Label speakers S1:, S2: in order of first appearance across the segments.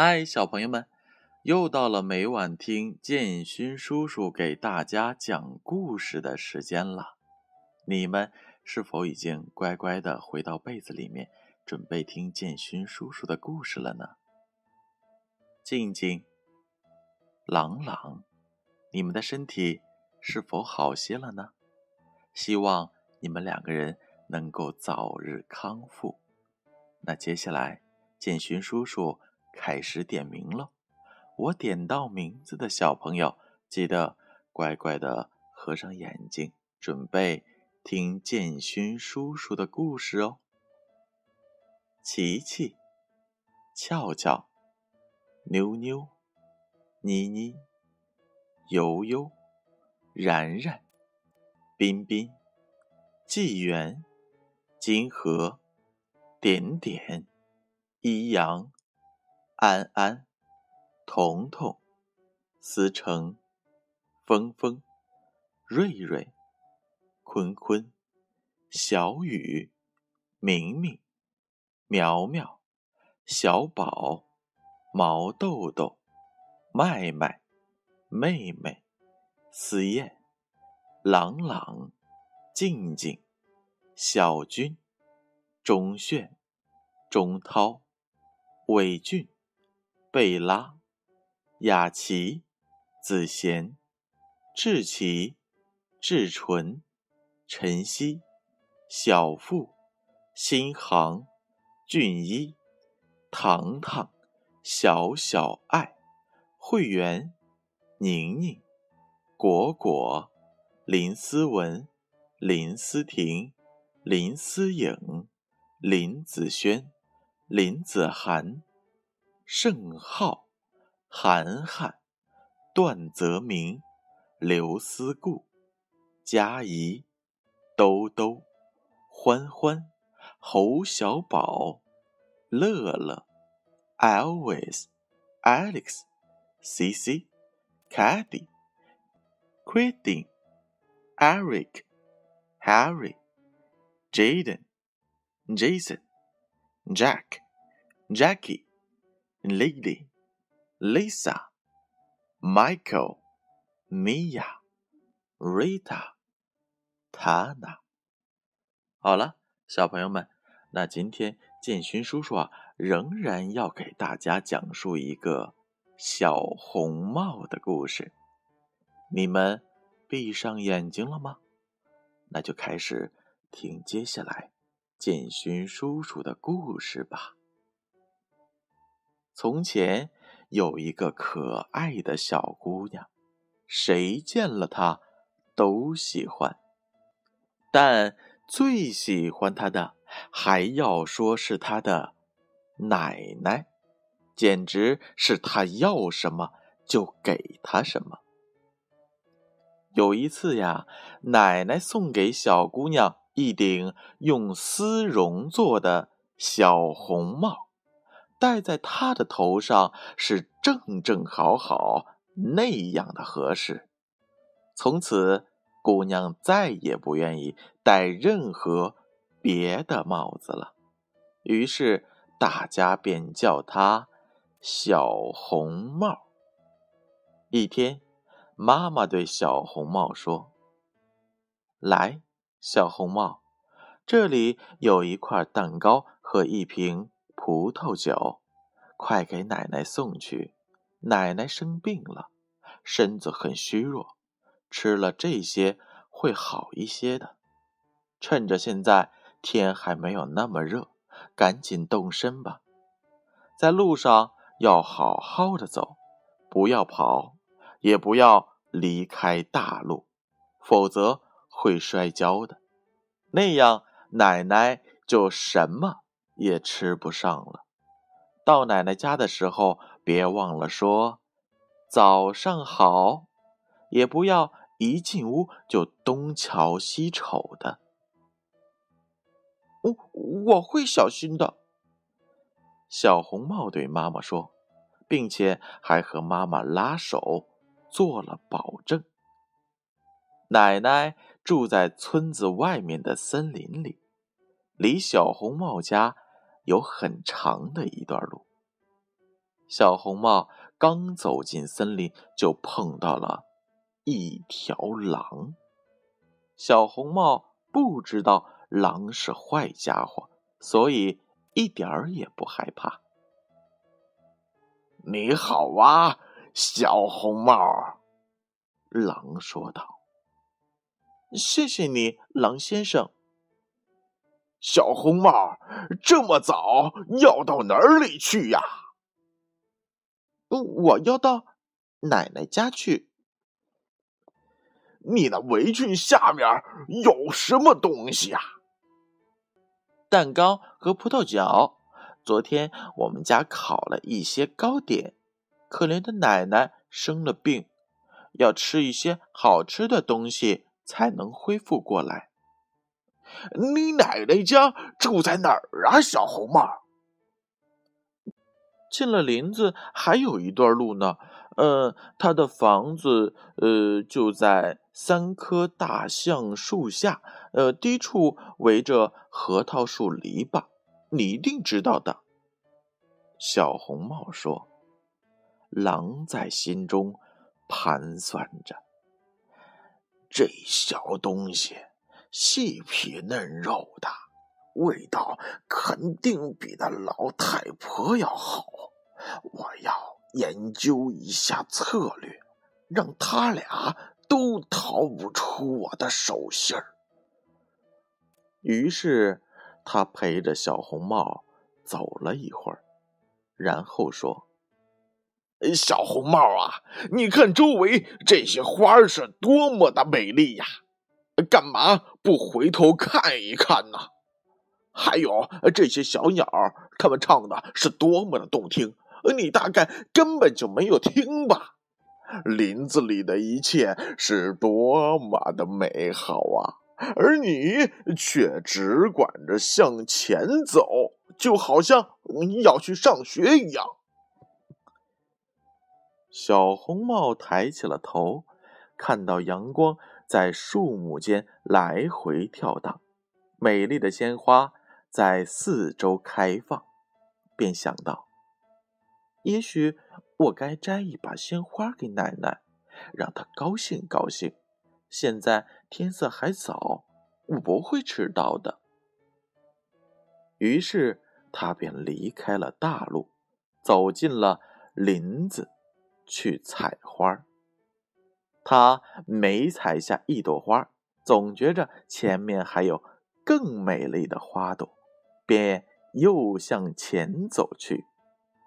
S1: 嗨，小朋友们，又到了每晚听建勋叔叔给大家讲故事的时间了。你们是否已经乖乖的回到被子里面，准备听建勋叔叔的故事了呢？静静、朗朗，你们的身体是否好些了呢？希望你们两个人能够早日康复。那接下来，建勋叔叔。开始点名了，我点到名字的小朋友，记得乖乖的合上眼睛，准备听建勋叔叔的故事哦。琪琪、俏俏、妞妞、妮妮、悠悠、然然、彬彬、纪元、金河、点点、一阳。安安、彤彤、思成、峰峰、瑞瑞、坤坤、小雨、明明、苗苗、小宝、毛豆豆、麦麦、妹妹、思燕、朗朗、静静、小军、钟炫、钟涛、伟俊。贝拉、雅琪、子贤、志奇、志纯、晨曦、小富、新航、俊一、糖糖、小小爱、会员、宁宁、果果、林思文、林思婷、林思颖、林子轩、林子涵。盛浩、涵涵、段泽明、刘思顾、佳怡、兜兜、欢欢、侯小宝、乐乐、Always、Alex、C C、Caddy、Quentin、Eric、Harry、Jaden、Jason、Jack、Jackie。Lily、Lisa、Michael、Mia、Rita、Tana。好了，小朋友们，那今天建勋叔叔啊，仍然要给大家讲述一个小红帽的故事。你们闭上眼睛了吗？那就开始听接下来建勋叔叔的故事吧。从前有一个可爱的小姑娘，谁见了她都喜欢，但最喜欢她的还要说是她的奶奶，简直是她要什么就给她什么。有一次呀，奶奶送给小姑娘一顶用丝绒做的小红帽。戴在他的头上是正正好好那样的合适。从此，姑娘再也不愿意戴任何别的帽子了。于是，大家便叫她小红帽。一天，妈妈对小红帽说：“来，小红帽，这里有一块蛋糕和一瓶。”葡萄酒，快给奶奶送去。奶奶生病了，身子很虚弱，吃了这些会好一些的。趁着现在天还没有那么热，赶紧动身吧。在路上要好好的走，不要跑，也不要离开大路，否则会摔跤的。那样奶奶就什么。也吃不上了。到奶奶家的时候，别忘了说“早上好”，也不要一进屋就东瞧西瞅的。
S2: 我，我会小心的。
S1: 小红帽对妈妈说，并且还和妈妈拉手做了保证。奶奶住在村子外面的森林里，离小红帽家。有很长的一段路。小红帽刚走进森林，就碰到了一条狼。小红帽不知道狼是坏家伙，所以一点儿也不害怕。
S2: 你好啊，小红帽，
S1: 狼说道。
S2: 谢谢你，狼先生。小红帽，这么早要到哪里去呀？
S3: 我要到奶奶家去。
S2: 你的围裙下面有什么东西呀？
S3: 蛋糕和葡萄饺。昨天我们家烤了一些糕点。可怜的奶奶生了病，要吃一些好吃的东西才能恢复过来。
S2: 你奶奶家住在哪儿啊，小红帽？
S3: 进了林子还有一段路呢。呃，他的房子呃就在三棵大橡树下，呃，低处围着核桃树篱笆，你一定知道的。
S1: 小红帽说：“狼在心中盘算着，
S2: 这小东西。”细皮嫩肉的，味道肯定比那老太婆要好。我要研究一下策略，让他俩都逃不出我的手心儿。
S1: 于是他陪着小红帽走了一会儿，然后说：“
S2: 小红帽啊，你看周围这些花是多么的美丽呀！”干嘛不回头看一看呢？还有这些小鸟，它们唱的是多么的动听，你大概根本就没有听吧？林子里的一切是多么的美好啊，而你却只管着向前走，就好像要去上学一样。
S1: 小红帽抬起了头，看到阳光。在树木间来回跳荡，美丽的鲜花在四周开放，便想到：也许我该摘一把鲜花给奶奶，让她高兴高兴。现在天色还早，我不会迟到的。于是他便离开了大路，走进了林子，去采花。他每采下一朵花，总觉着前面还有更美丽的花朵，便又向前走去。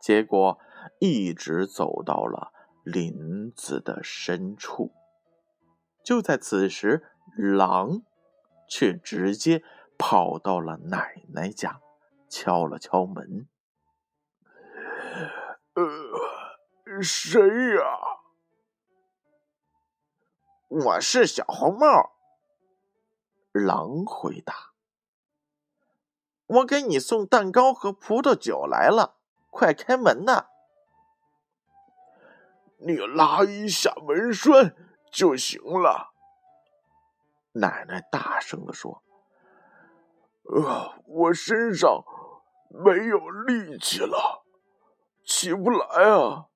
S1: 结果一直走到了林子的深处。就在此时，狼却直接跑到了奶奶家，敲了敲门：“
S2: 呃，谁呀？”
S3: 我是小红帽。
S1: 狼回答：“
S3: 我给你送蛋糕和葡萄酒来了，快开门呐！”
S2: 你拉一下门栓就行了。”
S1: 奶奶大声的说：“
S2: 呃，我身上没有力气了，起不来啊。”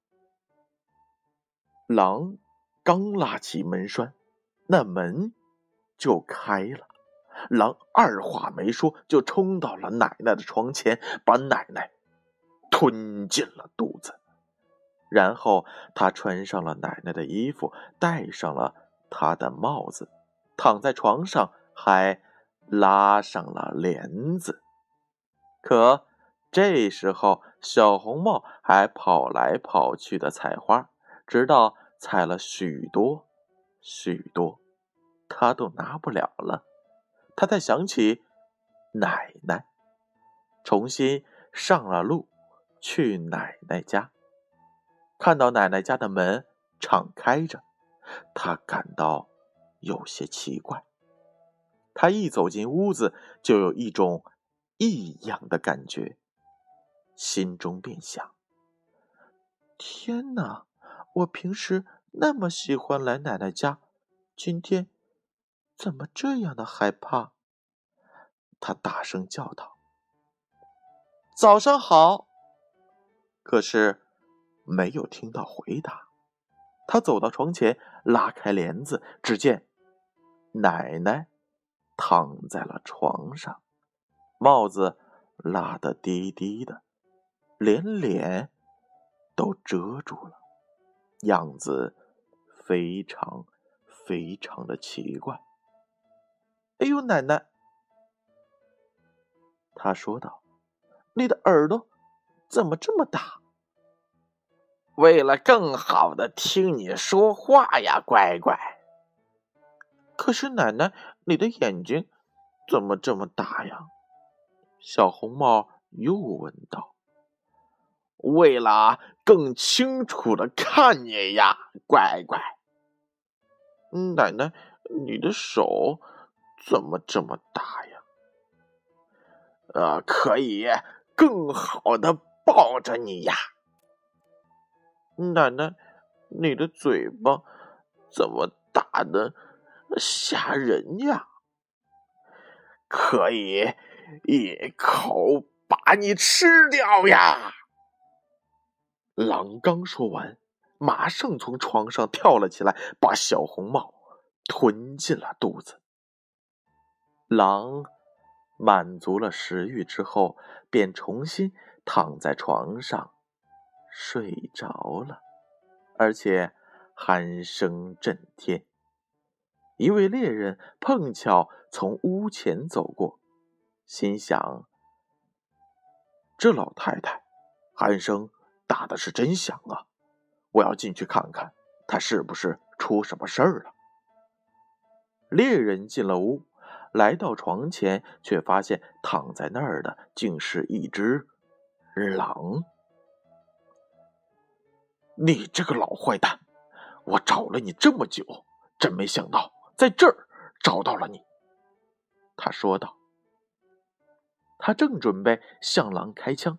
S1: 狼。刚拉起门栓，那门就开了。狼二话没说，就冲到了奶奶的床前，把奶奶吞进了肚子。然后他穿上了奶奶的衣服，戴上了她的帽子，躺在床上，还拉上了帘子。可这时候，小红帽还跑来跑去的采花，直到。采了许多，许多，他都拿不了了。他才想起奶奶，重新上了路，去奶奶家。看到奶奶家的门敞开着，他感到有些奇怪。他一走进屋子，就有一种异样的感觉，心中便想：天哪！我平时那么喜欢来奶奶家，今天怎么这样的害怕？他大声叫道：“早上好！”可是
S3: 没有听到回答。他走到床前，拉开帘子，只见奶奶躺在了床上，帽子拉得低低的，连脸都遮住了，样子非常非常的奇怪。哎呦，奶奶！他说道：“你的耳朵怎么这么大？”
S2: 为了更好的听你说话呀，乖乖。
S3: 可是奶奶，你的眼睛怎么这么大呀？小红帽又问道。
S2: 为了更清楚的看你呀，乖乖。
S3: 奶奶，你的手怎么这么大呀？
S2: 呃，可以更好的抱着你呀。
S3: 奶奶，你的嘴巴怎么大的吓人呀？
S2: 可以一口把你吃掉呀！
S3: 狼刚说完，马上从床上跳了起来，把小红帽吞进了肚子。狼满足了食欲之后，便重新躺在床上。睡着了，而且鼾声震天。一位猎人碰巧从屋前走过，心想：这老太太鼾声打的是真响啊！我要进去看看，他是不是出什么事儿了。猎人进了屋，来到床前，却发现躺在那儿的竟是一只狼。你这个老坏蛋！我找了你这么久，真没想到在这儿找到了你。”他说道。他正准备向狼开枪，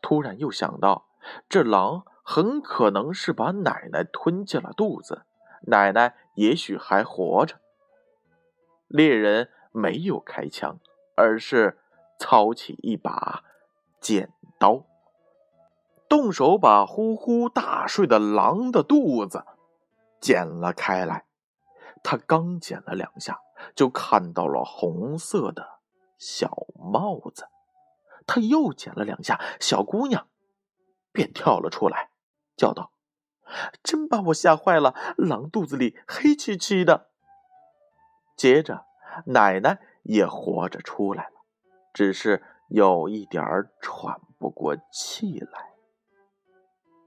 S3: 突然又想到，这狼很可能是把奶奶吞进了肚子，奶奶也许还活着。猎人没有开枪，而是操起一把剪刀。动手把呼呼大睡的狼的肚子剪了开来，他刚剪了两下，就看到了红色的小帽子。他又剪了两下，小姑娘便跳了出来，叫道：“真把我吓坏了！狼肚子里黑漆漆的。”接着，奶奶也活着出来了，只是有一点喘不过气来。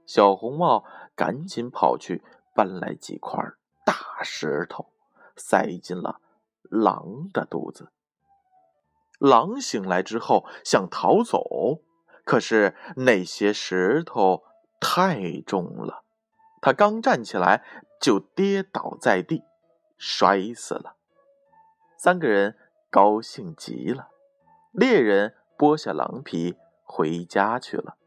S3: 小红帽赶紧跑去搬来几块大石头，塞进了狼的肚子。狼醒来之后想逃走，可是那些石头太重了，他刚站起来就跌倒在地，摔死了。三个人高兴极了，猎人剥下狼皮回家去了。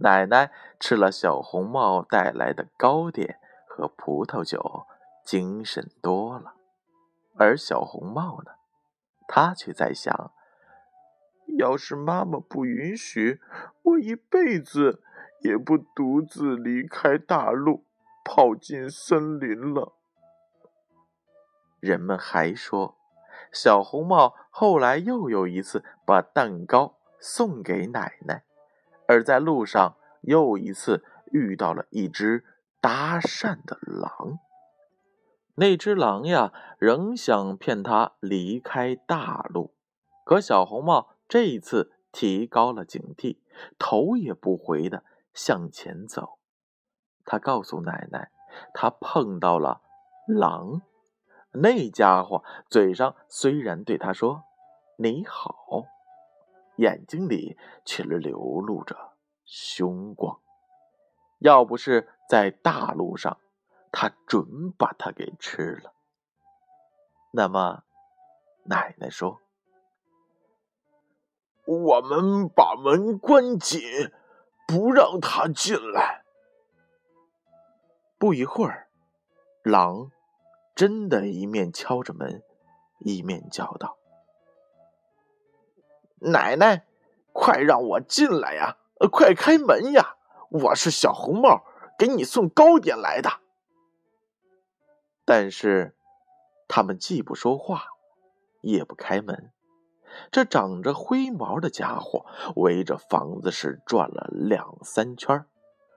S3: 奶奶吃了小红帽带来的糕点和葡萄酒，精神多了。而小红帽呢，他却在想：要是妈妈不允许，我一辈子也不独自离开大陆，跑进森林了。人们还说，小红帽后来又有一次把蛋糕送给奶奶。而在路上，又一次遇到了一只搭讪的狼。那只狼呀，仍想骗他离开大陆。可小红帽这一次提高了警惕，头也不回的向前走。他告诉奶奶，他碰到了狼。那家伙嘴上虽然对他说“你好”。眼睛里却流露着凶光，要不是在大路上，他准把他给吃了。那么，奶奶说：“
S2: 我们把门关紧，不让他进来。”
S3: 不一会儿，狼真的一面敲着门，一面叫道。
S2: 奶奶，快让我进来呀！快开门呀！我是小红帽，给你送糕点来的。
S3: 但是，他们既不说话，也不开门。这长着灰毛的家伙围着房子是转了两三圈，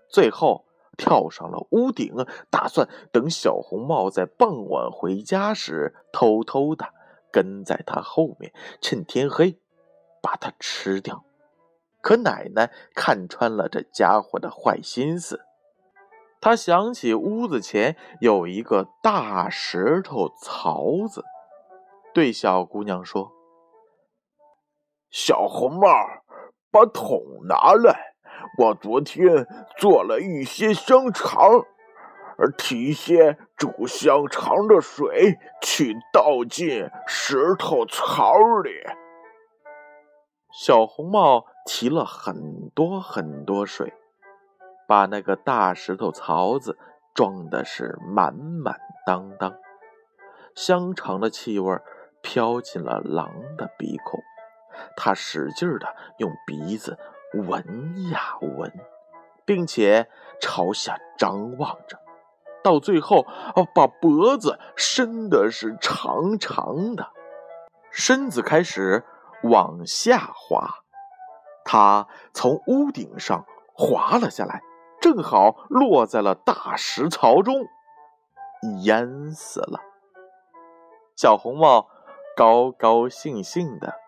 S3: 最后跳上了屋顶，打算等小红帽在傍晚回家时，偷偷的跟在他后面，趁天黑把他吃掉。可奶奶看穿了这家伙的坏心思，她想起屋子前有一个大石头槽子，对小姑娘说。
S2: 小红帽，把桶拿来。我昨天做了一些香肠，而提些煮香肠的水去倒进石头槽里。
S3: 小红帽提了很多很多水，把那个大石头槽子装的是满满当当。香肠的气味飘进了狼的鼻孔。他使劲的用鼻子闻呀闻，并且朝下张望着，到最后哦把脖子伸的是长长的，身子开始往下滑。他从屋顶上滑了下来，正好落在了大石槽中，淹死了。小红帽高高兴兴的。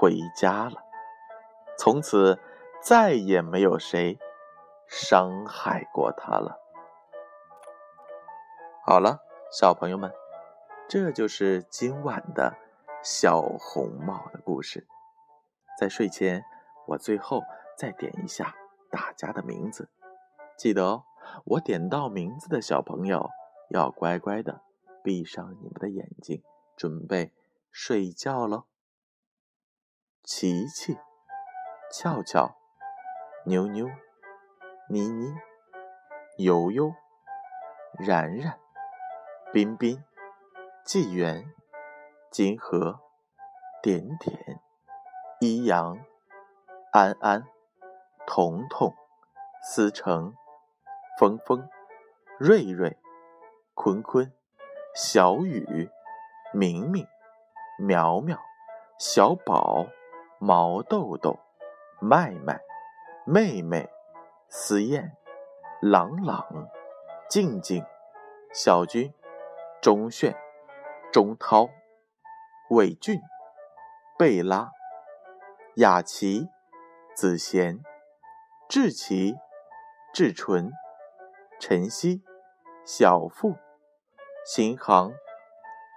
S3: 回家了，从此再也没有谁伤害过他了。好了，小朋友们，这就是今晚的小红帽的故事。在睡前，我最后再点一下大家的名字，记得哦，我点到名字的小朋友要乖乖的闭上你们的眼睛，准备睡觉喽。琪琪、俏俏、妞妞、妮妮、悠悠、然然、彬彬、纪元、金河、点点、一阳、安安、彤彤、思成、峰峰、瑞瑞、坤坤、小雨、明明、苗苗、小宝。毛豆豆、麦麦、妹妹、思燕、朗朗、静静、小军、钟炫、钟涛、伟俊、贝拉、雅琪、子贤、志奇、志纯、晨曦、小富、新航、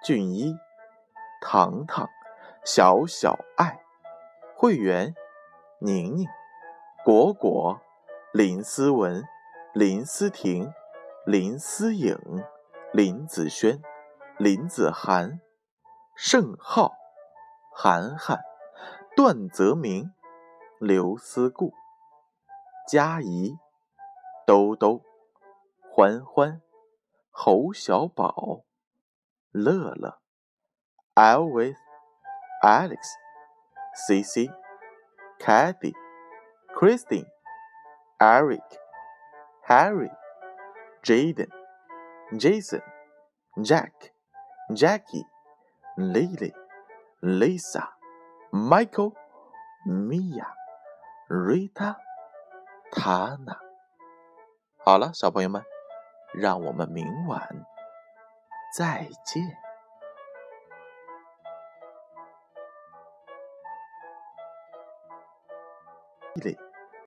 S3: 俊一、糖糖、小小爱。会员：宁宁、果果、林思文、林思婷、林思颖、林子轩、林子涵、盛浩、涵涵、段泽明、刘思顾、佳怡、兜兜、欢欢、侯小宝、乐乐、Elvis、Alex。Cici, Kathy, Christine, Eric, Harry, Jaden, Jason, Jack, Jackie, Lily, Lisa, Michael, Mia, Rita, Tana。好了，小朋友们，让我们明晚再见。 里。